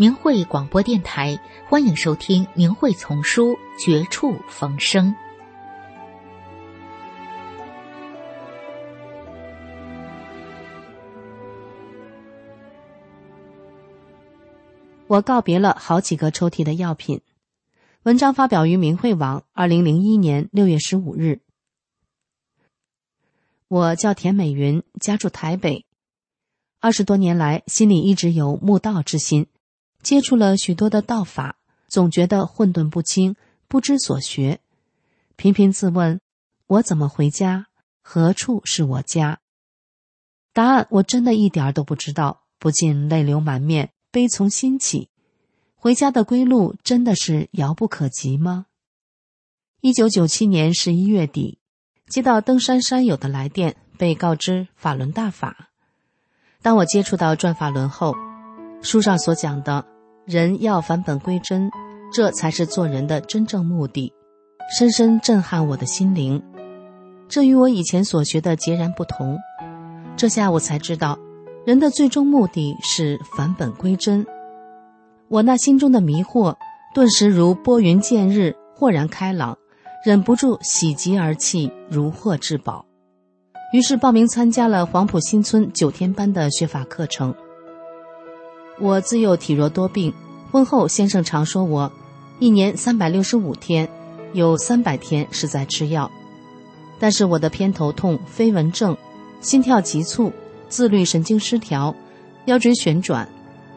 明慧广播电台，欢迎收听《明慧丛书·绝处逢生》。我告别了好几个抽屉的药品。文章发表于明慧网，二零零一年六月十五日。我叫田美云，家住台北。二十多年来，心里一直有慕道之心。接触了许多的道法，总觉得混沌不清，不知所学，频频自问：我怎么回家？何处是我家？答案我真的一点儿都不知道，不禁泪流满面，悲从心起。回家的归路真的是遥不可及吗？一九九七年十一月底，接到登山山友的来电，被告知法轮大法。当我接触到转法轮后，书上所讲的，人要返本归真，这才是做人的真正目的，深深震撼我的心灵。这与我以前所学的截然不同。这下我才知道，人的最终目的是返本归真。我那心中的迷惑，顿时如拨云见日，豁然开朗，忍不住喜极而泣，如获至宝。于是报名参加了黄埔新村九天班的学法课程。我自幼体弱多病，婚后先生常说我，一年三百六十五天，有三百天是在吃药。但是我的偏头痛、飞蚊症、心跳急促、自律神经失调、腰椎旋转、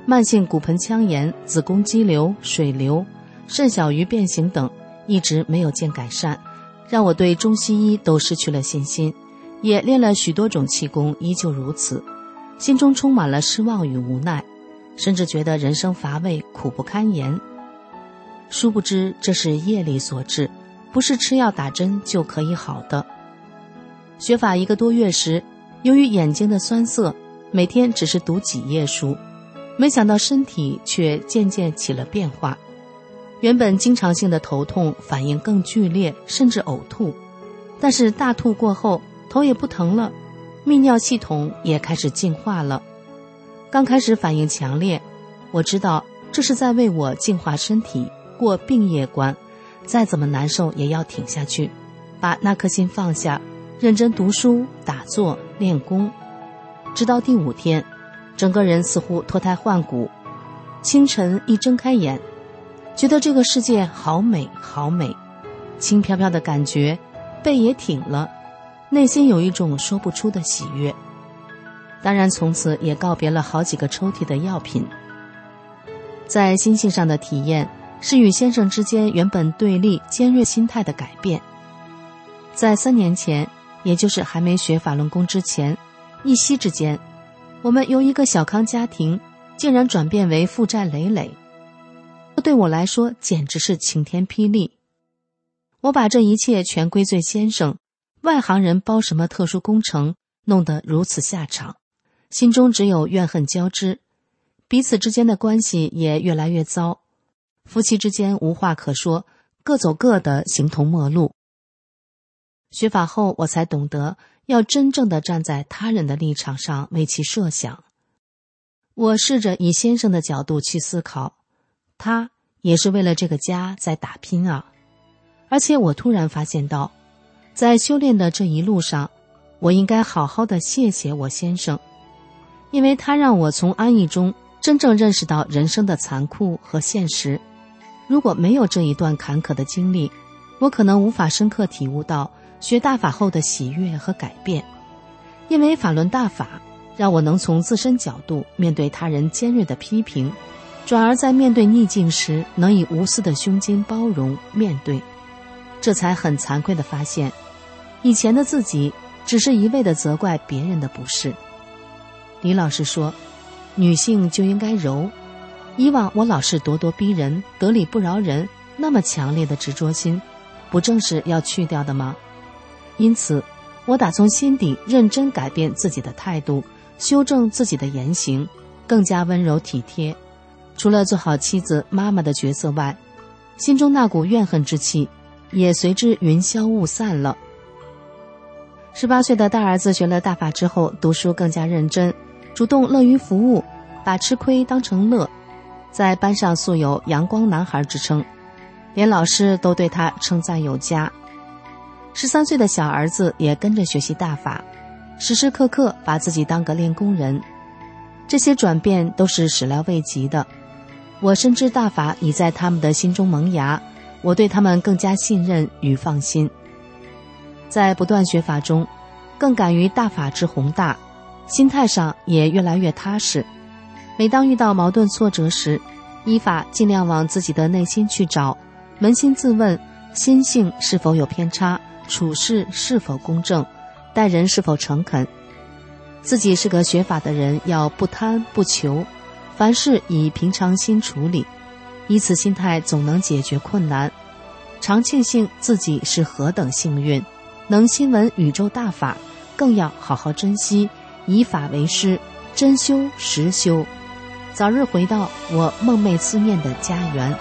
慢性骨盆腔炎、子宫肌瘤、水瘤、肾小鱼变形等，一直没有见改善，让我对中西医都失去了信心，也练了许多种气功，依旧如此，心中充满了失望与无奈。甚至觉得人生乏味、苦不堪言。殊不知这是业力所致，不是吃药打针就可以好的。学法一个多月时，由于眼睛的酸涩，每天只是读几页书，没想到身体却渐渐起了变化。原本经常性的头痛反应更剧烈，甚至呕吐。但是大吐过后，头也不疼了，泌尿系统也开始进化了。刚开始反应强烈，我知道这是在为我净化身体、过病业关，再怎么难受也要挺下去，把那颗心放下，认真读书、打坐、练功。直到第五天，整个人似乎脱胎换骨。清晨一睁开眼，觉得这个世界好美好美，轻飘飘的感觉，背也挺了，内心有一种说不出的喜悦。当然，从此也告别了好几个抽屉的药品。在心性上的体验，是与先生之间原本对立、尖锐心态的改变。在三年前，也就是还没学法轮功之前，一夕之间，我们由一个小康家庭，竟然转变为负债累累。这对我来说简直是晴天霹雳。我把这一切全归罪先生，外行人包什么特殊工程，弄得如此下场。心中只有怨恨交织，彼此之间的关系也越来越糟，夫妻之间无话可说，各走各的，形同陌路。学法后，我才懂得要真正的站在他人的立场上为其设想。我试着以先生的角度去思考，他也是为了这个家在打拼啊！而且我突然发现到，在修炼的这一路上，我应该好好的谢谢我先生。因为他让我从安逸中真正认识到人生的残酷和现实。如果没有这一段坎坷的经历，我可能无法深刻体悟到学大法后的喜悦和改变。因为法轮大法让我能从自身角度面对他人尖锐的批评，转而在面对逆境时能以无私的胸襟包容面对。这才很惭愧地发现，以前的自己只是一味的责怪别人的不是。李老师说：“女性就应该柔。以往我老是咄咄逼人、得理不饶人，那么强烈的执着心，不正是要去掉的吗？因此，我打从心底认真改变自己的态度，修正自己的言行，更加温柔体贴。除了做好妻子、妈妈的角色外，心中那股怨恨之气。”也随之云消雾散了。十八岁的大儿子学了大法之后，读书更加认真，主动乐于服务，把吃亏当成乐，在班上素有“阳光男孩”之称，连老师都对他称赞有加。十三岁的小儿子也跟着学习大法，时时刻刻把自己当个练功人。这些转变都是始料未及的。我深知大法已在他们的心中萌芽。我对他们更加信任与放心，在不断学法中，更敢于大法之宏大，心态上也越来越踏实。每当遇到矛盾挫折时，依法尽量往自己的内心去找，扪心自问，心性是否有偏差，处事是否公正，待人是否诚恳。自己是个学法的人，要不贪不求，凡事以平常心处理。以此心态，总能解决困难。常庆幸自己是何等幸运，能亲闻宇宙大法，更要好好珍惜，以法为师，真修实修，早日回到我梦寐思念的家园。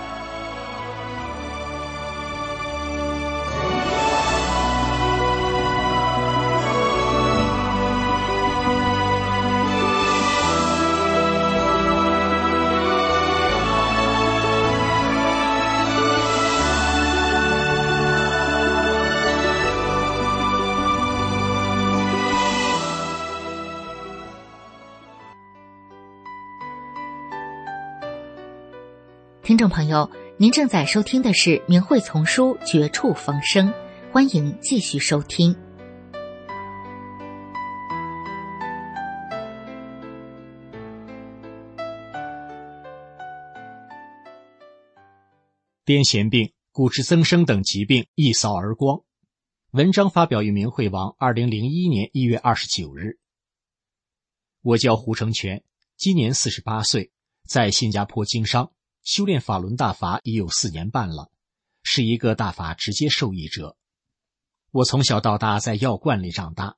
朋友，您正在收听的是《明慧丛书》《绝处逢生》，欢迎继续收听。癫痫病、骨质增生等疾病一扫而光。文章发表于明慧网，二零零一年一月二十九日。我叫胡成全，今年四十八岁，在新加坡经商。修炼法轮大法已有四年半了，是一个大法直接受益者。我从小到大在药罐里长大，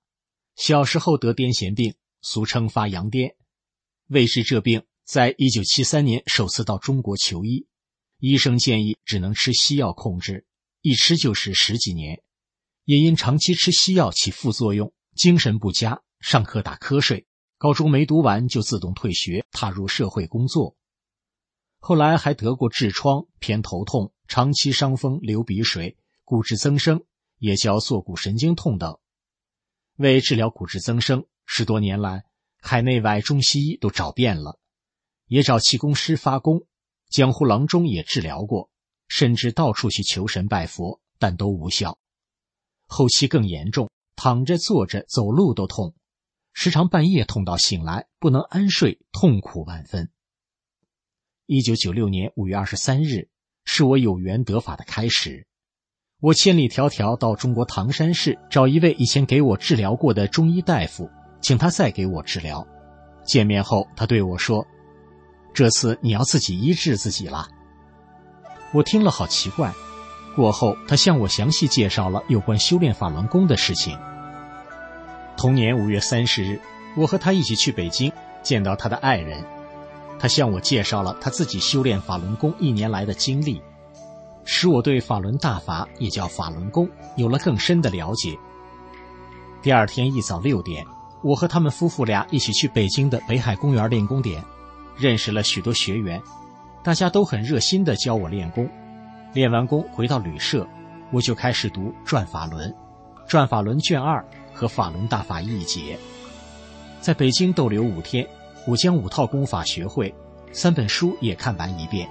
小时候得癫痫病，俗称发羊癫。为治这病，在一九七三年首次到中国求医，医生建议只能吃西药控制，一吃就是十几年。也因长期吃西药起副作用，精神不佳，上课打瞌睡，高中没读完就自动退学，踏入社会工作。后来还得过痔疮、偏头痛、长期伤风、流鼻水、骨质增生，也叫坐骨神经痛等。为治疗骨质增生，十多年来，海内外中西医都找遍了，也找气功师发功，江湖郎中也治疗过，甚至到处去求神拜佛，但都无效。后期更严重，躺着、坐着、走路都痛，时常半夜痛到醒来不能安睡，痛苦万分。一九九六年五月二十三日，是我有缘得法的开始。我千里迢迢到中国唐山市找一位以前给我治疗过的中医大夫，请他再给我治疗。见面后，他对我说：“这次你要自己医治自己了。”我听了好奇怪。过后，他向我详细介绍了有关修炼法轮功的事情。同年五月三十日，我和他一起去北京，见到他的爱人。他向我介绍了他自己修炼法轮功一年来的经历，使我对法轮大法也叫法轮功有了更深的了解。第二天一早六点，我和他们夫妇俩一起去北京的北海公园练功点，认识了许多学员，大家都很热心地教我练功。练完功回到旅社，我就开始读《转法轮》《转法轮》卷二和《法轮大法一节》。在北京逗留五天。我将五套功法学会，三本书也看完一遍，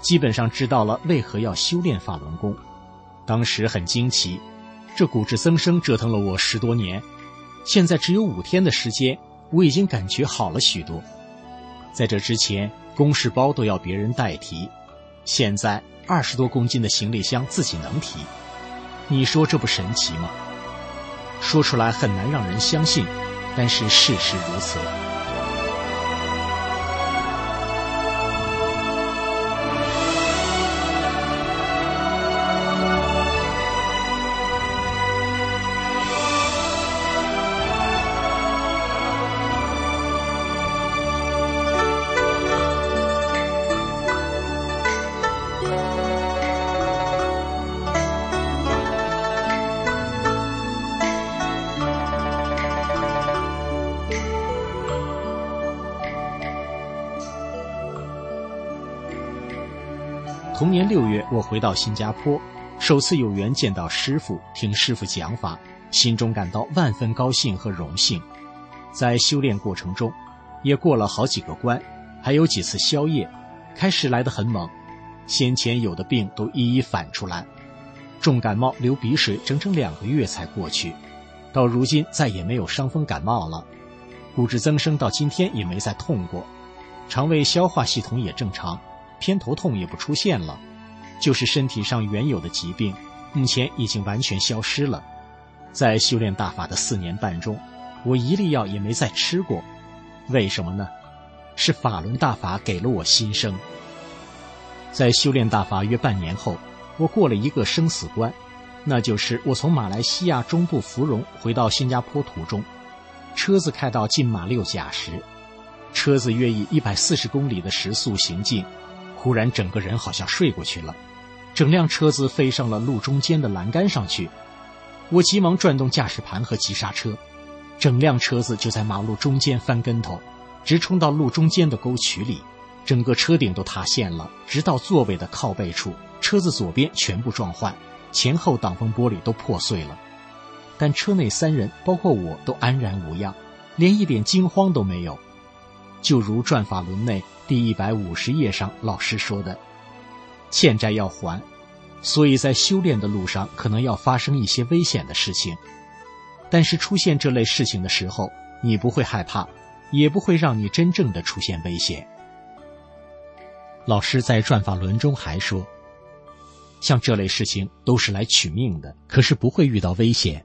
基本上知道了为何要修炼法轮功。当时很惊奇，这骨质增生折腾了我十多年，现在只有五天的时间，我已经感觉好了许多。在这之前，公事包都要别人代提，现在二十多公斤的行李箱自己能提，你说这不神奇吗？说出来很难让人相信，但是事实如此。同年六月，我回到新加坡，首次有缘见到师傅，听师傅讲法，心中感到万分高兴和荣幸。在修炼过程中，也过了好几个关，还有几次宵夜，开始来得很猛，先前有的病都一一反出来，重感冒流鼻水，整整两个月才过去，到如今再也没有伤风感冒了，骨质增生到今天也没再痛过，肠胃消化系统也正常。偏头痛也不出现了，就是身体上原有的疾病，目前已经完全消失了。在修炼大法的四年半中，我一粒药也没再吃过。为什么呢？是法轮大法给了我新生。在修炼大法约半年后，我过了一个生死关，那就是我从马来西亚中部芙蓉回到新加坡途中，车子开到近马六甲时，车子约以一百四十公里的时速行进。忽然，整个人好像睡过去了，整辆车子飞上了路中间的栏杆上去。我急忙转动驾驶盘和急刹车，整辆车子就在马路中间翻跟头，直冲到路中间的沟渠里，整个车顶都塌陷了，直到座位的靠背处，车子左边全部撞坏，前后挡风玻璃都破碎了。但车内三人，包括我都安然无恙，连一点惊慌都没有，就如转法轮内。第一百五十页上，老师说的：“欠债要还，所以在修炼的路上可能要发生一些危险的事情。但是出现这类事情的时候，你不会害怕，也不会让你真正的出现危险。”老师在转法轮中还说：“像这类事情都是来取命的，可是不会遇到危险。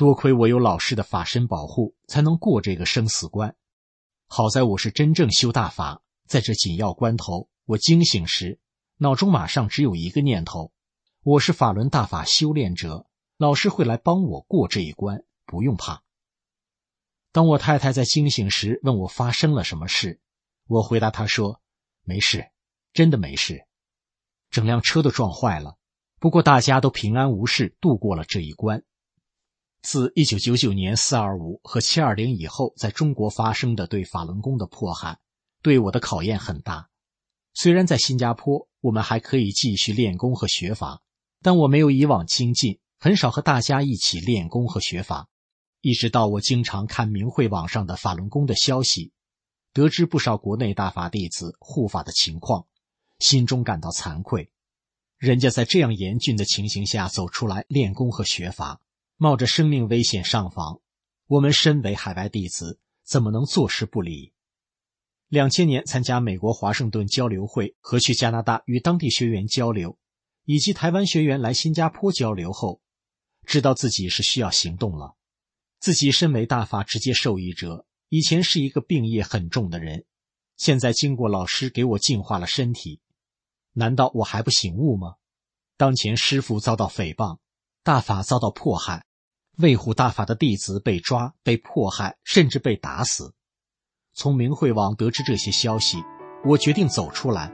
多亏我有老师的法身保护，才能过这个生死关。”好在我是真正修大法，在这紧要关头，我惊醒时，脑中马上只有一个念头：我是法轮大法修炼者，老师会来帮我过这一关，不用怕。当我太太在惊醒时问我发生了什么事，我回答她说：“没事，真的没事，整辆车都撞坏了，不过大家都平安无事度过了这一关。”自一九九九年四二五和七二零以后，在中国发生的对法轮功的迫害，对我的考验很大。虽然在新加坡，我们还可以继续练功和学法，但我没有以往精进，很少和大家一起练功和学法。一直到我经常看明慧网上的法轮功的消息，得知不少国内大法弟子护法的情况，心中感到惭愧。人家在这样严峻的情形下走出来练功和学法。冒着生命危险上访，我们身为海外弟子，怎么能坐视不理？两千年参加美国华盛顿交流会和去加拿大与当地学员交流，以及台湾学员来新加坡交流后，知道自己是需要行动了。自己身为大法直接受益者，以前是一个病业很重的人，现在经过老师给我净化了身体，难道我还不醒悟吗？当前师傅遭到诽谤，大法遭到迫害。卫护大法的弟子被抓、被迫害，甚至被打死。从明慧网得知这些消息，我决定走出来，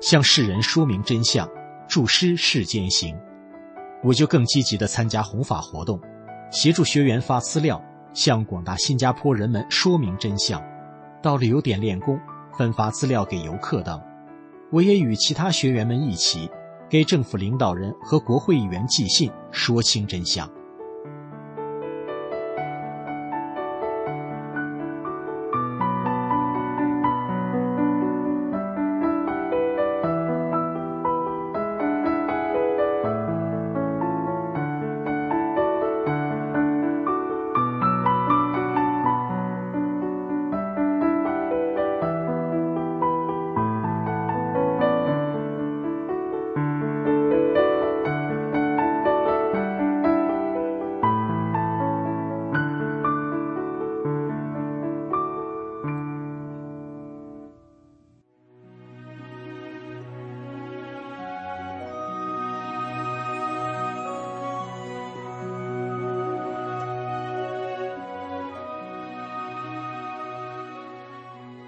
向世人说明真相，助师世间行。我就更积极地参加弘法活动，协助学员发资料，向广大新加坡人们说明真相，到旅游点练功，分发资料给游客等。我也与其他学员们一起，给政府领导人和国会议员寄信，说清真相。